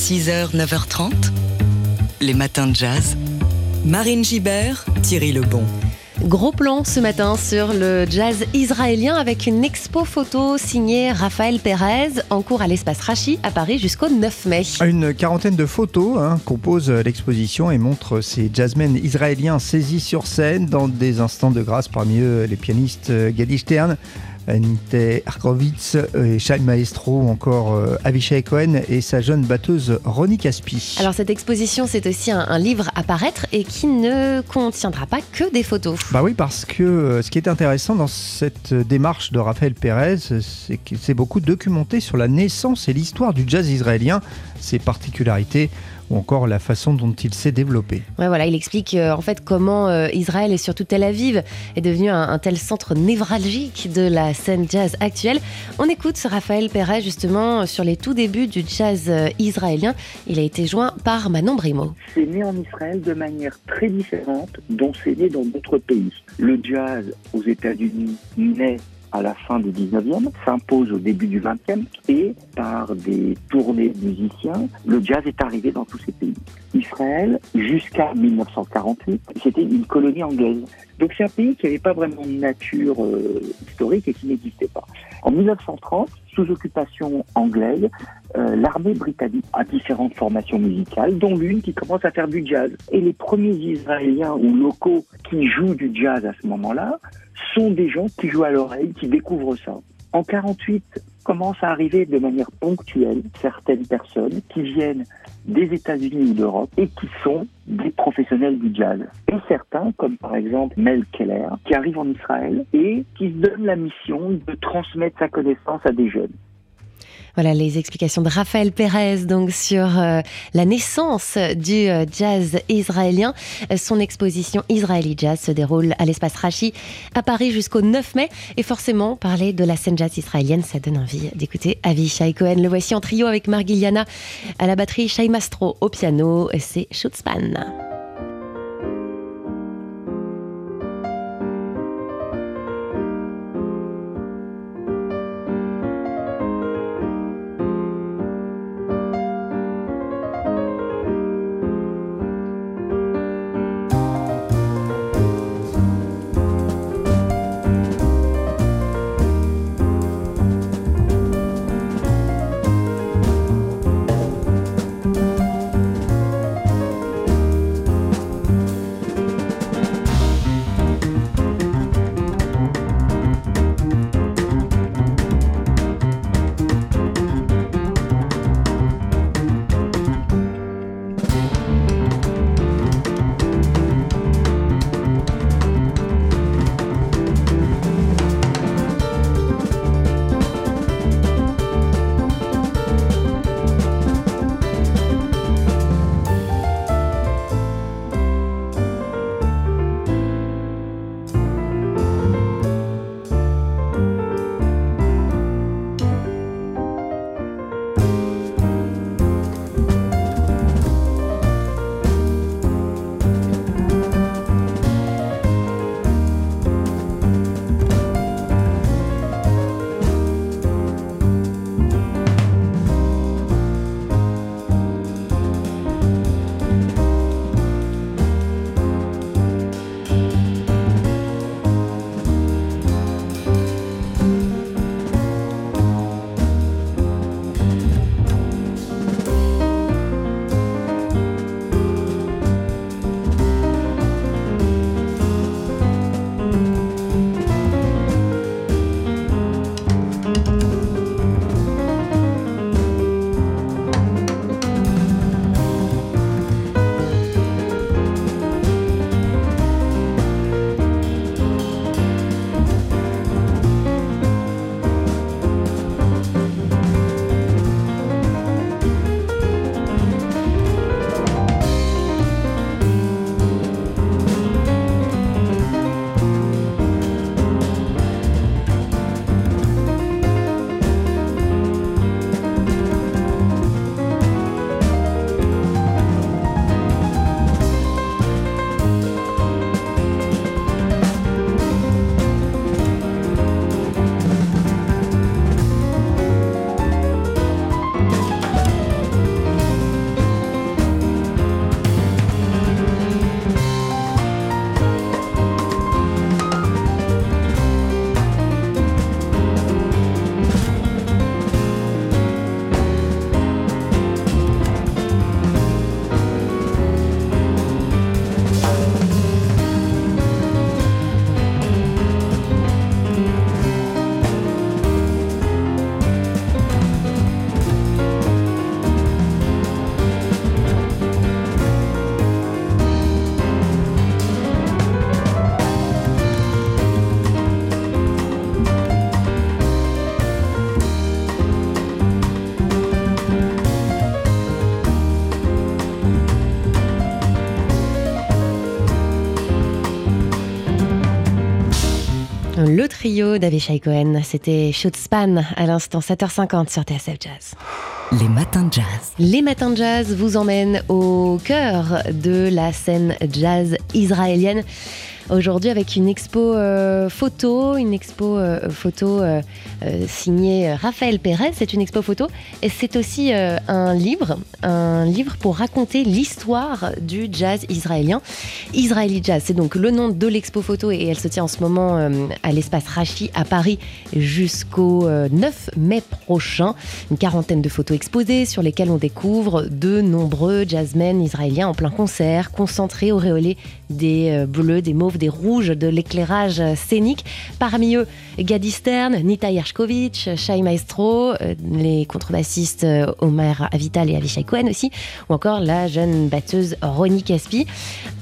6h, 9h30, les matins de jazz. Marine Gibert, Thierry Lebon. Gros plan ce matin sur le jazz israélien avec une expo photo signée Raphaël Pérez en cours à l'espace Rachi à Paris jusqu'au 9 mai. Une quarantaine de photos hein, composent l'exposition et montrent ces jazzmen israéliens saisis sur scène dans des instants de grâce, parmi eux les pianistes Gadi Stern, Nite Arkowitz et Shai Maestro ou encore euh, Avishai Cohen et sa jeune batteuse Ronnie Caspi. Alors cette exposition c'est aussi un, un, livre à paraître et qui ne contiendra pas que des photos. Bah oui parce que euh, ce qui est intéressant dans cette démarche de Raphaël Pérez c'est qu'il s'est beaucoup documenté sur la naissance et l'histoire du jazz israélien, ses particularités ou encore la façon dont il s'est développé. Ouais, voilà, il explique euh, en fait comment euh, Israël et surtout Tel Aviv est devenu un, un, tel centre névralgique de la scène jazz actuelle. On écoute ce Raphaël Perret justement sur les tout débuts du jazz euh, israélien. Il a été joint par Manon Brimo. C'est né en Israël de manière très différente dont c'est né dans d'autres pays. Le jazz aux États-Unis naît à la fin du 19e, s'impose au début du 20e et par des tournées de musiciens, le jazz est arrivé dans tous ces pays. Israël, jusqu'à 1948, c'était une colonie anglaise. Donc c'est un pays qui n'avait pas vraiment de nature euh, historique et qui n'existait pas. En 1930, sous occupation anglaise, euh, l'armée britannique a différentes formations musicales, dont l'une qui commence à faire du jazz. Et les premiers Israéliens ou locaux qui jouent du jazz à ce moment-là sont des gens qui jouent à l'oreille, qui découvrent ça. En 48, commence à arriver de manière ponctuelle certaines personnes qui viennent des États-Unis ou d'Europe et qui sont des professionnels du jazz. Et certains, comme par exemple Mel Keller, qui arrive en Israël et qui se donne la mission de transmettre sa connaissance à des jeunes. Voilà les explications de Raphaël Pérez donc sur euh, la naissance du euh, jazz israélien. Son exposition Israeli Jazz se déroule à l'espace Rachi à Paris jusqu'au 9 mai. Et forcément, parler de la scène jazz israélienne, ça donne envie d'écouter Avishai Cohen. Le voici en trio avec Margiliana à la batterie, Shai Mastro au piano, c'est Schutzpan. Trio d'Avishai Cohen, c'était Span à l'instant 7h50 sur TSF Jazz. Les matins de jazz. Les matins de jazz vous emmènent au cœur de la scène jazz israélienne aujourd'hui avec une expo euh, photo, une expo euh, photo euh, signée Raphaël Pérez. C'est une expo photo et c'est aussi un livre, un livre pour raconter l'histoire du jazz israélien. Israeli Jazz, c'est donc le nom de l'expo photo et elle se tient en ce moment à l'espace Rachi à Paris jusqu'au 9 mai prochain. Une quarantaine de photos exposées sur lesquelles on découvre de nombreux jazzmen israéliens en plein concert, concentrés, auréolés des bleus, des mauves, des rouges, de l'éclairage scénique. Parmi eux, Gadi Stern, Nita Yershkovitch, Shai Maestro, euh, les contrebassistes euh, Omer Avital et Avishai Cohen aussi, ou encore la jeune batteuse Ronnie Caspi.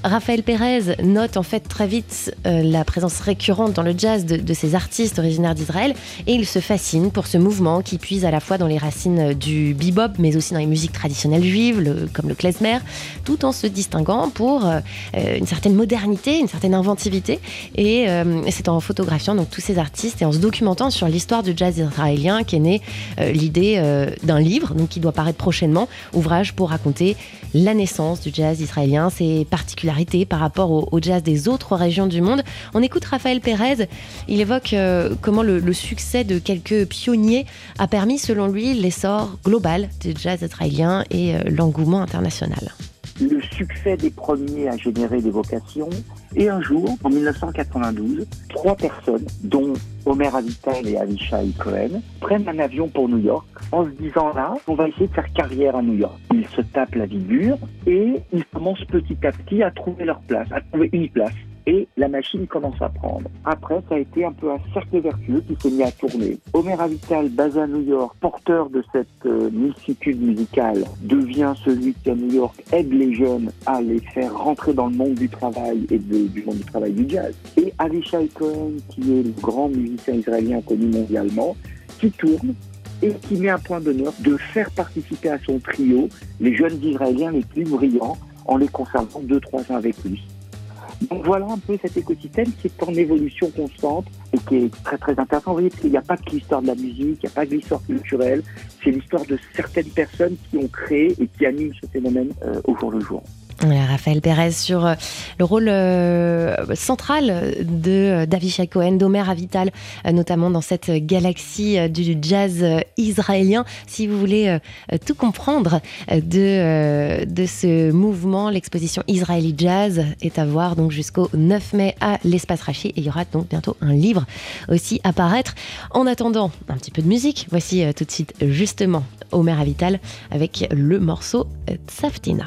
Raphaël Pérez note en fait très vite euh, la présence récurrente dans le jazz de, ces artistes originaires d'Israël et il se fascine pour ce mouvement qui puise à la fois dans les racines du bebop mais aussi dans les musiques traditionnelles juives comme le klezmer, tout en se distinguant pour une certaine modernité, une certaine inventivité. Et c'est en photographiant donc tous ces artistes et en se documentant sur l'histoire du jazz israélien qu'est née euh, l'idée euh, d'un livre donc qui doit paraître prochainement, ouvrage pour raconter la naissance du jazz israélien, ses particularités par rapport au, jazz des autres régions du monde. On écoute Raphaël Pérez, il évoque euh, comment le, succès de quelques pionniers a permis selon lui l'essor global du jazz israélien et l'engouement international le succès des premiers a généré des vocations. Et un jour, en 1992, trois personnes, dont Omer Avital et Avishai Cohen, prennent un avion pour New York en se disant là, on va essayer de faire carrière à New York. Ils se tapent la vie et ils commencent petit à petit à trouver leur place, à trouver une place et la machine commence à prendre. Après, ça a été un peu un cercle vertueux qui s'est mis à tourner. Omer Avital, basé à New York, porteur de cette euh, multitude musicale, devient celui qui à New York aide les jeunes à les faire rentrer dans le monde du travail et du monde du travail du jazz. Et Avishai Cohen, qui est le grand musicien israélien connu mondialement, qui tourne et qui met un point d'honneur de faire participer à son trio les jeunes Israéliens les plus brillants en les conservant deux, trois ans avec lui. Donc voilà un peu cet écosystème qui est en évolution constante et qui est très très intéressant. Vous voyez, parce qu'il n'y a pas que l'histoire de la musique, il n'y a pas que l'histoire culturelle, c'est l'histoire de certaines personnes qui ont créé et qui animent ce phénomène euh, au jour le jour. Raphaël Pérez sur euh, le rôle euh, central de euh, David Cohen, d'Omer Avital, notamment dans cette galaxie du jazz israélien. Si vous voulez tout comprendre de, de ce mouvement, l'exposition Israeli Jazz est à voir donc jusqu'au 9 mai à l'Espace Rachi et il y aura donc bientôt un livre aussi à paraître. En attendant, un petit peu de musique. Voici tout de suite justement Omer Avital avec le morceau Tsaftina.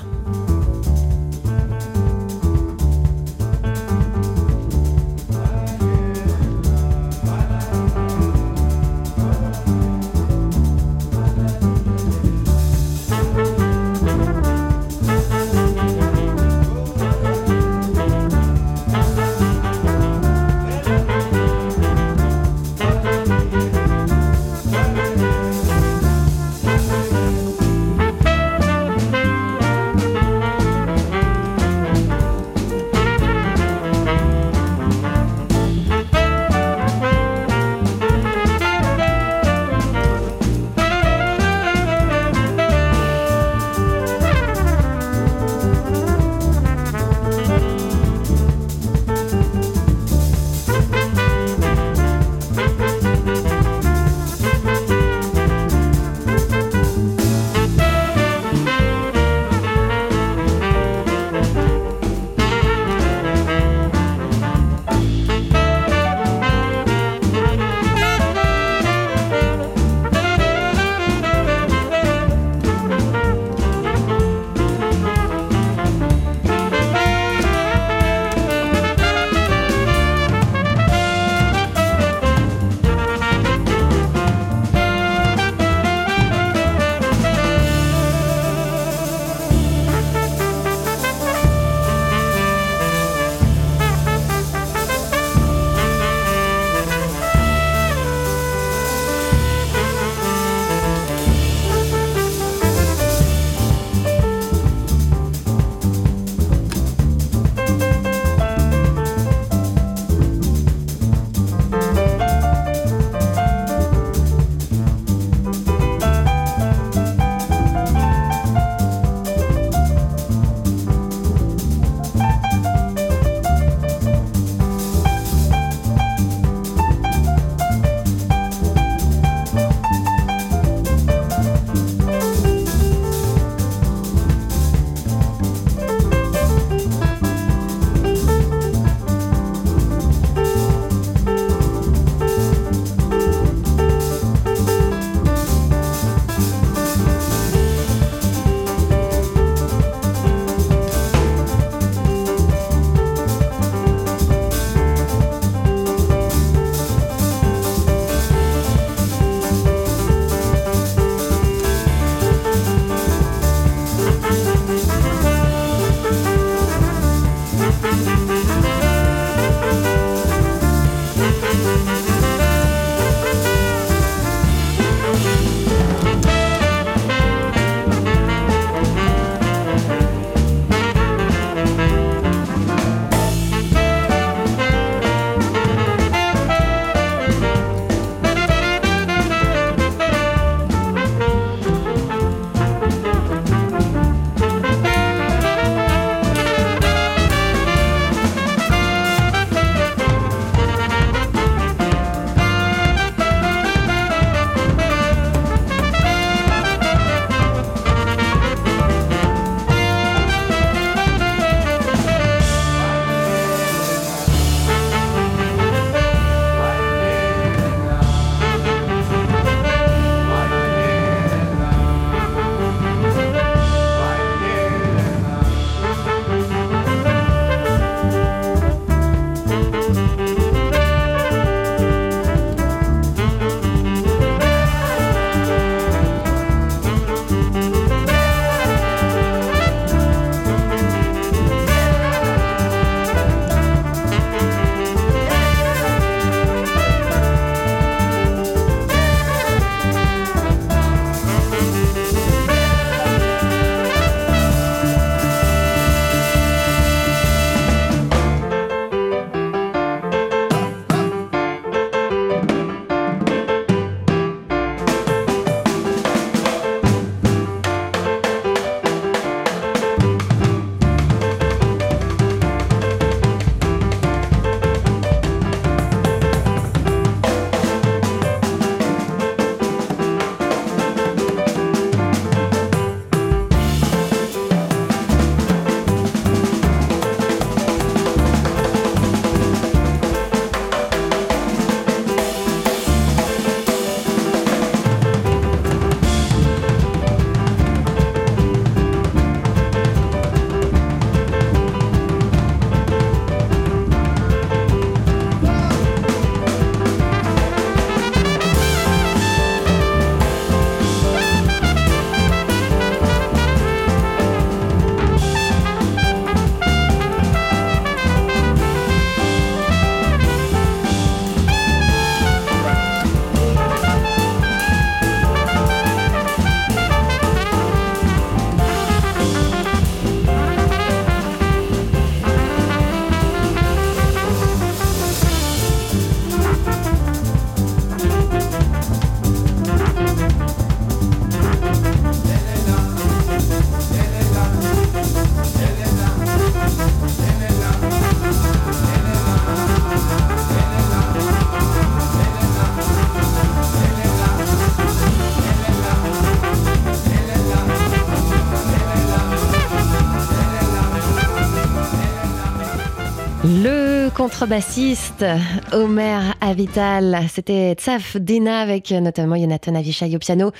Contrebassiste Omer Avital, c'était Tsaf Dina avec notamment Jonathan Avishai au piano,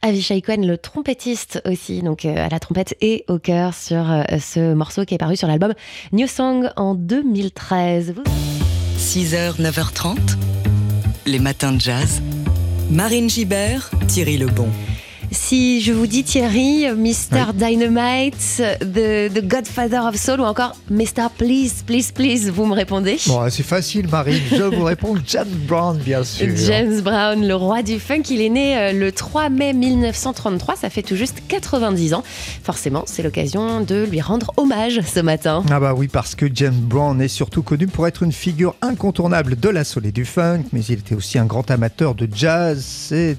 Avishai Cohen le trompettiste aussi, donc euh, à la trompette et au chœur sur euh, ce morceau qui est paru sur l'album New Song en 2013. 6h, 9h30, les matins de jazz. Marine Gibert, Thierry Lebon. Si je vous dis Thierry, Mr. Dynamite, the, the, Godfather of Soul ou encore Mr. Please, Please, Please, vous me répondez Bon, c'est facile, Marine. Je vous réponds James Brown, bien sûr. James Brown, le roi du funk, il est né euh, le 3 mai 1933. Ça fait tout juste 90 ans. Forcément, c'est l'occasion de lui rendre hommage ce matin. Ah bah oui, parce que James Brown est surtout connu pour être une figure incontournable de la soul et du funk, mais il était aussi un grand amateur de jazz. C'est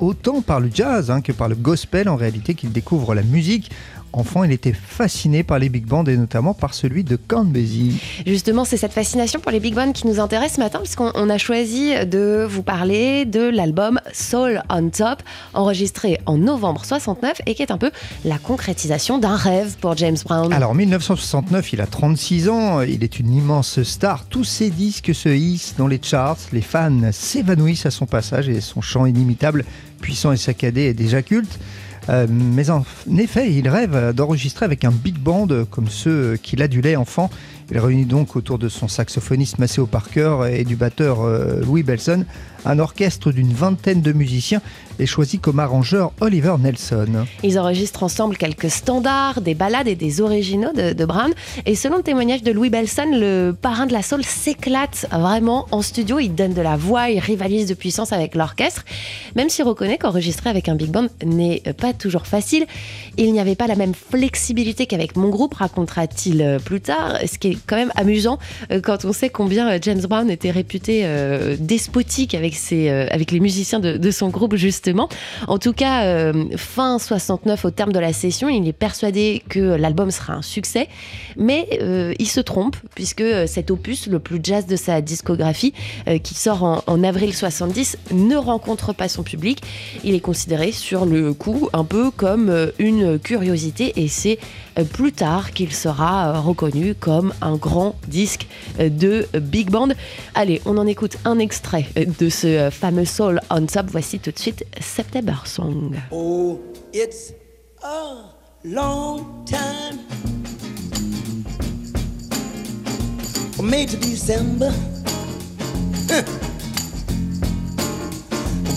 autant par le jazz hein, que par le gospel en réalité qu'il découvre la musique. Enfant, il était fasciné par les big bands et notamment par celui de Count Basie. Justement, c'est cette fascination pour les big bands qui nous intéresse ce matin puisqu'on a choisi de vous parler de l'album Soul on Top, enregistré en novembre 69 et qui est un peu la concrétisation d'un rêve pour James Brown. Alors, en 1969, il a 36 ans, il est une immense star. Tous ses disques se hissent dans les charts, les fans s'évanouissent à son passage et son chant inimitable, puissant et saccadé est déjà culte. Euh, mais en effet, il rêve d'enregistrer avec un big band comme ceux qu'il adulait enfant. Il réunit donc autour de son saxophoniste Maceo Parker et du batteur euh, Louis Belson un orchestre d'une vingtaine de musiciens et choisi comme arrangeur Oliver Nelson. Ils enregistrent ensemble quelques standards, des ballades et des originaux de, Brown. Et selon le témoignage de Louis Belson, le parrain de la soul s'éclate vraiment en studio. Il donne de la voix, il rivalise de puissance avec l'orchestre. Même s'il reconnaît qu'enregistrer avec un big band n'est pas toujours facile, il n'y avait pas la même flexibilité qu'avec mon groupe, racontera-t-il plus tard. Ce qui est quand même amusant euh, quand on sait combien James Brown était réputé euh, despotique avec euh, avec les musiciens de, son groupe En tout cas, euh, fin 69 au terme de la session, il est persuadé que l'album sera un succès, mais euh, il se trompe puisque cet opus, le plus jazz de sa discographie, qui sort en, en, avril 70, ne rencontre pas son public. Il est considéré sur le coup un peu comme une curiosité et c'est plus tard qu'il sera reconnu comme un grand disque de big band. Allez, on en écoute un extrait de ce fameux Soul on Top. Voici tout de suite September Song. Oh, it's a long time. May to December.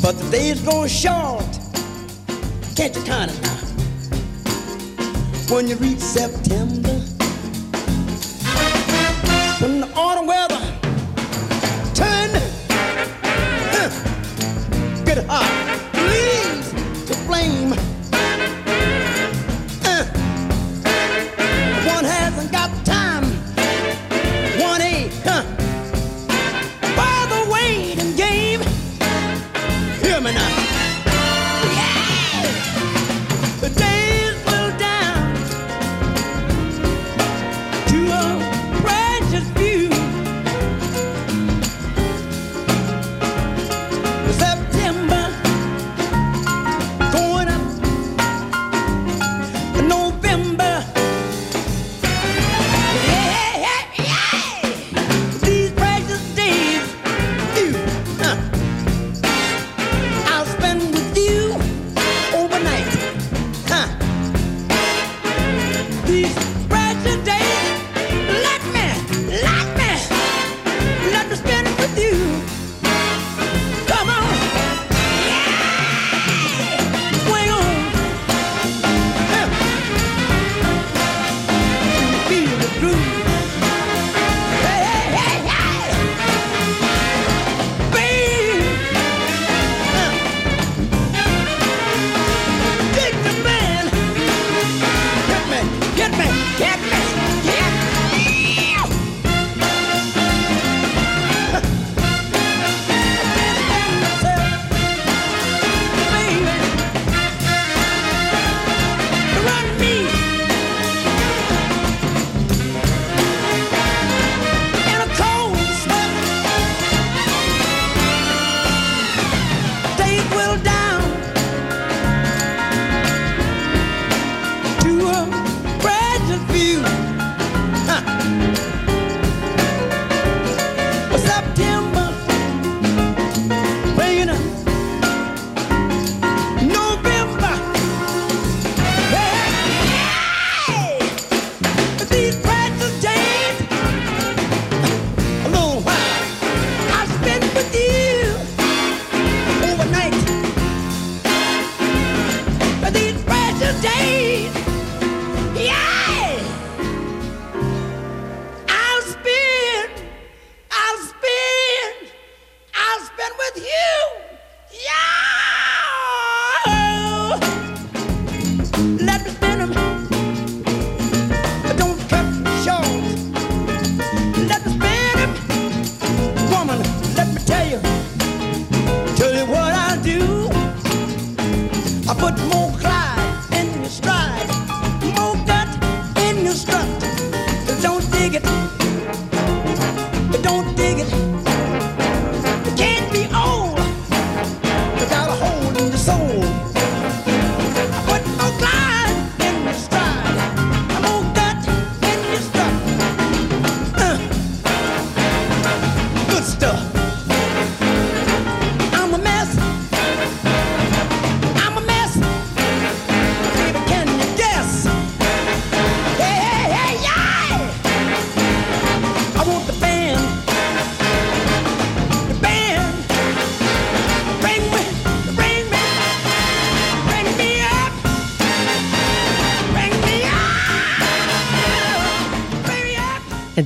but the days grow short. Can't you kind? When you reach September. When the autumn weather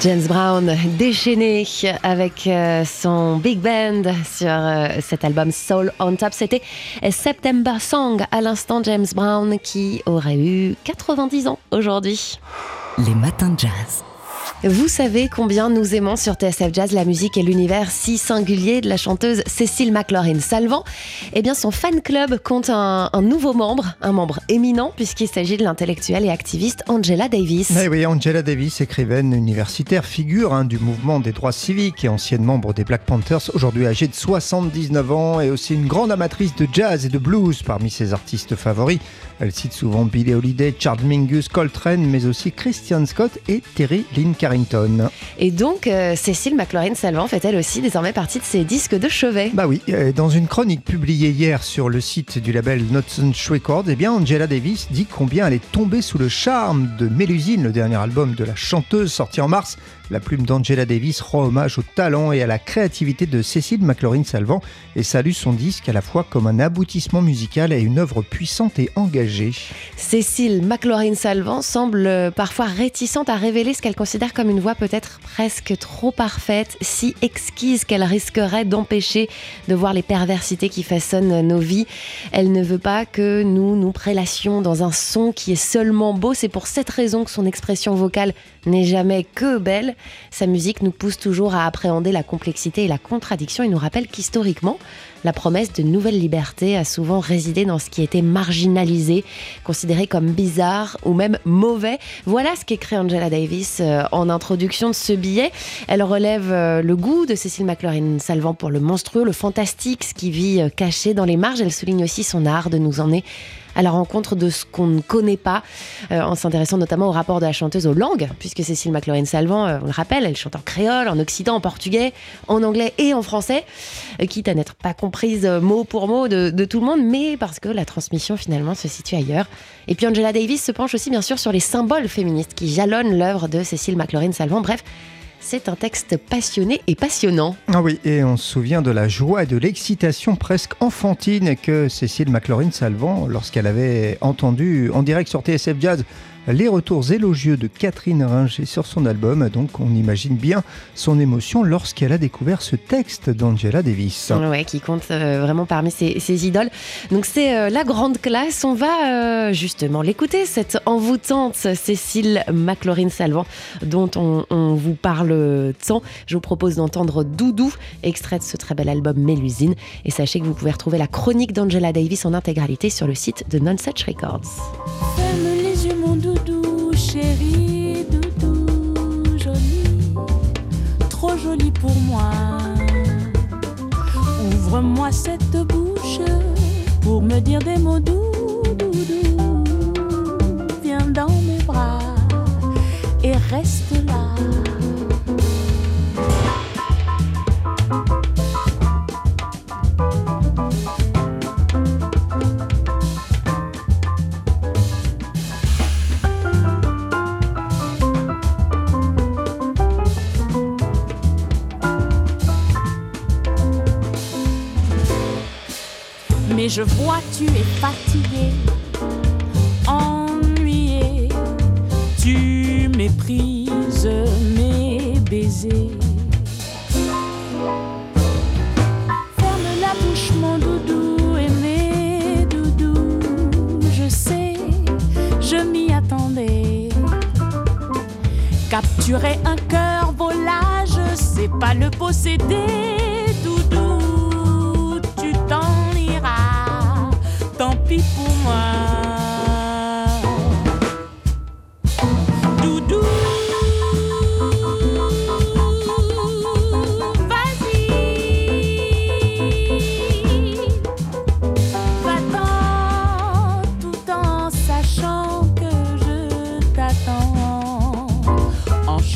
James Brown déchaîné avec euh, son big band sur euh, cet album Soul on Top. C'était September Song à l'instant James Brown qui aurait eu 90 ans aujourd'hui. Les matins de jazz. Vous savez combien nous aimons sur TSF Jazz la musique et l'univers si singulier de la chanteuse Cécile McLaurin Salvant. Eh bien, son fan club compte un, un nouveau membre, un membre éminent, puisqu'il s'agit de l'intellectuelle et activiste Angela Davis. Eh oui, Angela Davis, écrivaine universitaire, figure hein, du mouvement des droits civiques et ancienne membre des Black Panthers, aujourd'hui âgée de 79 ans et aussi une grande amatrice de jazz et de blues parmi ses artistes favoris. Elle cite souvent Billie Holiday, Charles Mingus, Coltrane, mais aussi Christian Scott et Terry Lynn Carrington. Et donc, euh, Cécile McLaurin Salvant fait elle aussi désormais partie de ses disques de chevet. Bah oui, euh, dans une chronique publiée hier sur le site du label Notsunch Records, eh bien Angela Davis dit combien elle est tombée sous le charme de Mélusine, le dernier album de la chanteuse sorti en mars. La plume d'Angela Davis rend hommage au talent et à la créativité de Cécile McLaurin Salvant et salue son disque à la fois comme un aboutissement musical et une œuvre puissante et engagée. Cécile McLaurin Salvant semble parfois réticente à révéler ce qu'elle considère comme une voix peut-être presque trop parfaite, si exquise qu'elle risquerait d'empêcher de voir les perversités qui façonnent nos vies. Elle ne veut pas que nous nous prélassions dans un son qui est seulement beau. C'est pour cette raison que son expression vocale n'est jamais que belle. Sa musique nous pousse toujours à appréhender la complexité et la contradiction et nous rappelle qu'historiquement, la promesse de nouvelles libertés a souvent résidé dans ce qui était marginalisé, considéré comme bizarre ou même mauvais. Voilà ce qu'écrit Angela Davis euh, en introduction de ce billet. Elle relève euh, le goût de Cécile McLaurin Salvant pour le monstrueux, le fantastique, ce qui vit euh, caché dans les marges. Elle souligne aussi son art de nous emmener à la rencontre de ce qu'on ne connaît pas, euh, en s'intéressant notamment au rapport de la chanteuse aux langues, puisque Cécile McLaurin Salvant, euh, on le rappelle, elle chante en créole, en occitan, en portugais, en anglais et en français, euh, quitte à n'être pas comprise mot pour mot de, de tout le monde, mais parce que la transmission finalement se situe ailleurs. Et puis Angela Davis se penche aussi bien sûr sur les symboles féministes qui jalonnent l'œuvre de Cécile McLaurin Salvant. Bref, c'est un texte passionné et passionnant. Ah oui, et on se souvient de la joie et de l'excitation presque enfantine que Cécile McLaurin Salvant, lorsqu'elle avait entendu en direct sur TSF Jazz les retours élogieux de Catherine Ringer sur son album. Donc on imagine bien son émotion lorsqu'elle a découvert ce texte d'Angela Davis. Ouais, qui compte euh, vraiment parmi ses, ses idoles. Donc c'est euh, la grande classe. On va euh, justement l'écouter, cette envoûtante Cécile McLaurin Salvant dont on, on vous parle tant. Je vous propose d'entendre Doudou, extrait de ce très bel album Mélusine. Et sachez que vous pouvez retrouver la chronique d'Angela Davis en intégralité sur le site de Non Such Records. Ouvre-moi cette bouche pour me dire des mots doux, doudou. Viens dans mes bras et reste Je vois tu es fatigué, ennuyé, tu méprises mes baisers. Ferme la bouche mon doudou et mes doudous, je sais, je m'y attendais. Capturer un cœur volage, c'est pas le posséder.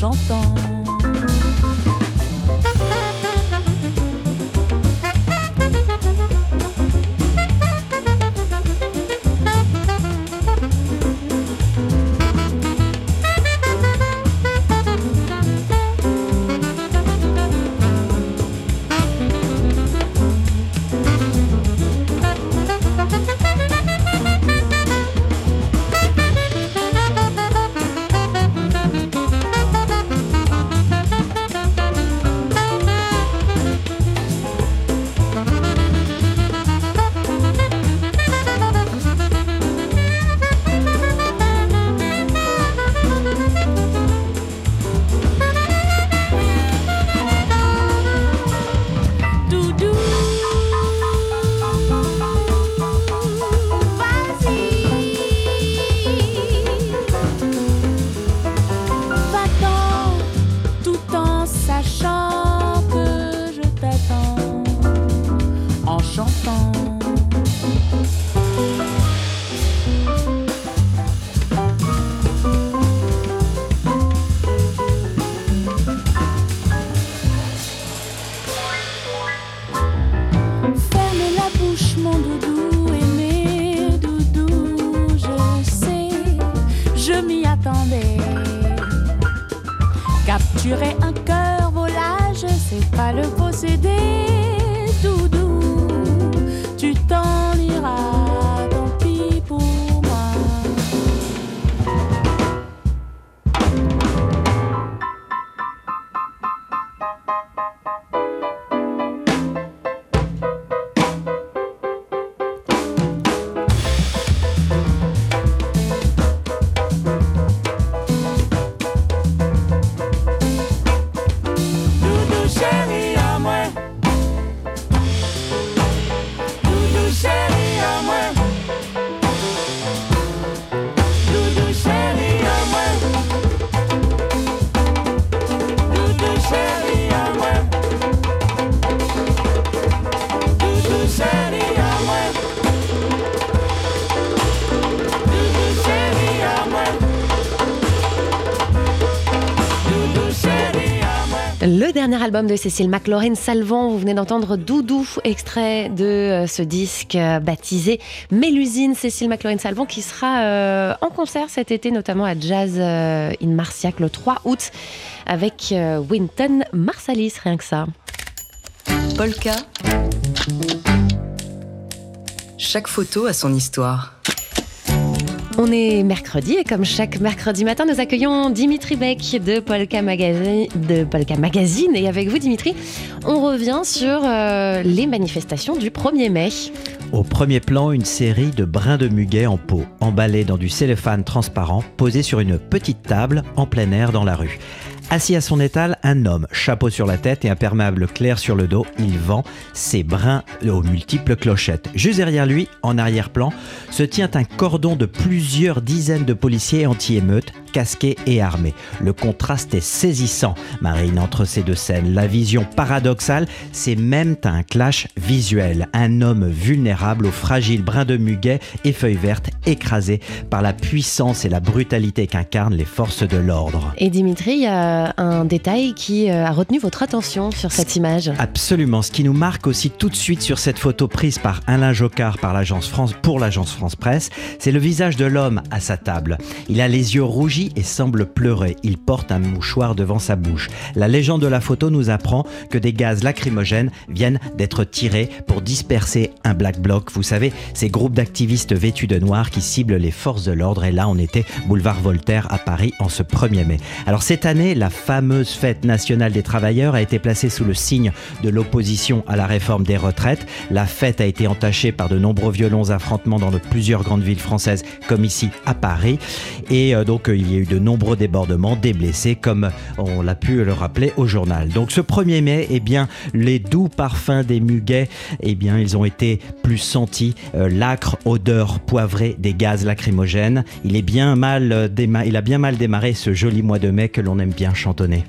En Le dernier album de Cécile McLaurin Salvant, vous venez d'entendre Doudou, extrait de euh, ce disque euh, baptisé Mélusine, Cécile McLaurin Salvant, qui sera euh, en concert cet été, notamment à Jazz in Marciac le 3 août, avec Winton Marsalis, rien que ça. Polka. Chaque photo a son histoire. On est mercredi et comme chaque mercredi matin, nous accueillons Dimitri Beck de Polka Magazine. Et avec vous, Dimitri, on revient sur euh, les manifestations du 1er mai. Au premier plan, une série de brins de muguet en pot, emballés dans du cellophane transparent, posés sur une petite table en plein air dans la rue. Assis à son étal, un homme, chapeau sur la tête et imperméable clair sur le dos, il vend ses brins aux multiples clochettes. Juste derrière lui, en arrière-plan, se tient un cordon de plusieurs dizaines de policiers anti-émeutes, casqués et armés. Le contraste est saisissant, Marine, entre ces deux scènes. La vision paradoxale, c'est même un clash visuel. Un homme vulnérable aux fragiles brins de muguet et feuilles vertes, écrasé par la puissance et la brutalité qu'incarnent les forces de l'ordre. Et Dimitri, il y a un détail qui euh, a retenu votre attention sur cette image. Absolument. Ce qui nous marque aussi tout de suite sur cette photo prise par Alain Jocard par l'agence France pour l'agence France Presse, c'est le visage de l'homme à sa table. Il a les yeux rougis et semble pleurer. Il porte un mouchoir devant sa bouche. La légende de la photo nous apprend que des gaz lacrymogènes viennent d'être tirés pour disperser un black bloc. Vous savez, ces groupes d'activistes vêtus de noir qui ciblent les forces de l'ordre. Et là, on était boulevard Voltaire à Paris en ce 1er mai. Alors cette année, la fameuse fête nationale des travailleurs a été placée sous le signe de l'opposition à la réforme des retraites. La fête a été entachée par de nombreux violents affrontements dans de plusieurs grandes villes françaises, comme ici à Paris. Et euh, donc, euh, il y a eu de nombreux débordements, des blessés, comme on l'a pu le rappeler au journal. Donc ce 1er mai, eh bien, les doux parfums des muguets, eh bien, ils ont été plus sentis. Euh, L'acre odeur poivrée des gaz lacrymogènes. Il, est bien mal, euh, il a bien mal démarré ce joli mois de mai que l'on aime bien chantonner.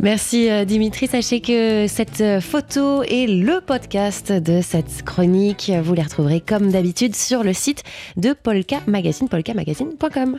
Merci euh, Dimitri. Sachez que cette euh, photo et le podcast de cette chronique, vous les retrouverez comme d'habitude sur le site de Polka Magazine, polkamagazine.com.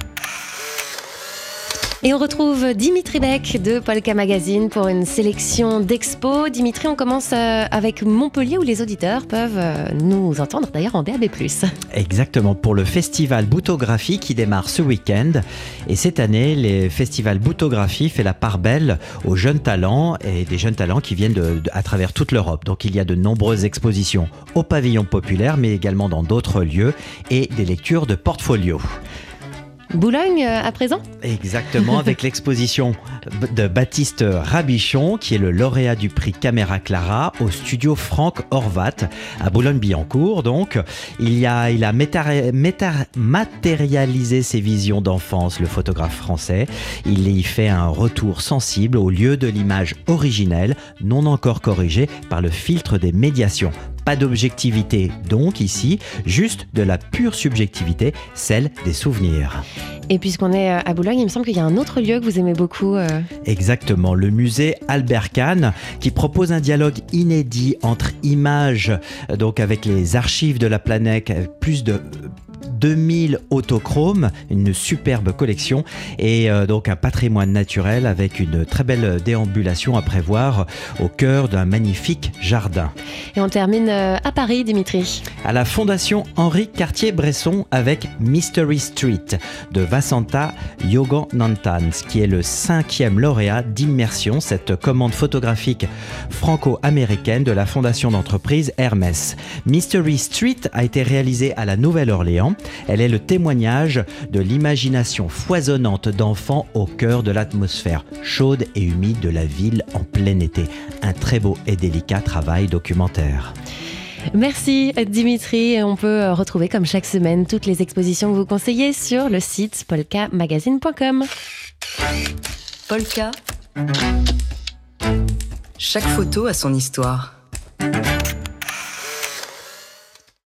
Et on retrouve Dimitri Beck de Polka Magazine pour une sélection d'expos. Dimitri, on commence euh, avec Montpellier où les auditeurs peuvent euh, nous entendre d'ailleurs en DAB+. Exactement, pour le festival Boutographie qui démarre ce week-end. Et cette année, le festival Boutographie fait la part belle aux jeunes talents et des jeunes talents qui viennent de- à travers toute l'Europe. Donc il y a de nombreuses expositions au pavillon populaire, mais également dans d'autres lieux et des lectures de portfolio. Boulogne euh, à présent Exactement, avec l'exposition de Baptiste Rabichon, qui est le lauréat du prix Caméra Clara, au studio Franck Horvat, à Boulogne-Billancourt. Donc, il, y a, il a méta- méta- matérialisé ses visions d'enfance, le photographe français. Il y fait un retour sensible au lieu de l'image originelle, non encore corrigée par le filtre des médiations. Pas d'objectivité donc ici, juste de la pure subjectivité, celle des souvenirs. Et puisqu'on est euh, à Boulogne, il me semble qu'il y a un autre lieu que vous aimez beaucoup. euh, Exactement, le musée Albert Kahn qui propose un dialogue inédit entre images, euh, donc avec les archives de la planète, plus de 2000 autochromes, une superbe collection et euh, donc un patrimoine naturel avec une très belle déambulation à prévoir au cœur d'un magnifique jardin. Et on termine euh, à Paris, Dimitri. À la Fondation Henri Cartier-Bresson avec Mystery Street de Vasanta Yogananthan, qui est le cinquième lauréat d'Immersion, cette commande photographique franco-américaine de la fondation d'entreprise Hermès. Mystery Street a été réalisée à la Nouvelle-Orléans. Elle est le témoignage de l'imagination foisonnante d'enfants au cœur de l'atmosphère chaude et humide de la ville en plein été. Un très beau et délicat travail documentaire. Merci Dimitri. Et On peut euh, retrouver comme chaque semaine toutes les expositions que vous conseillez sur le site polkamagazine.com. Polka. Chaque photo a son histoire.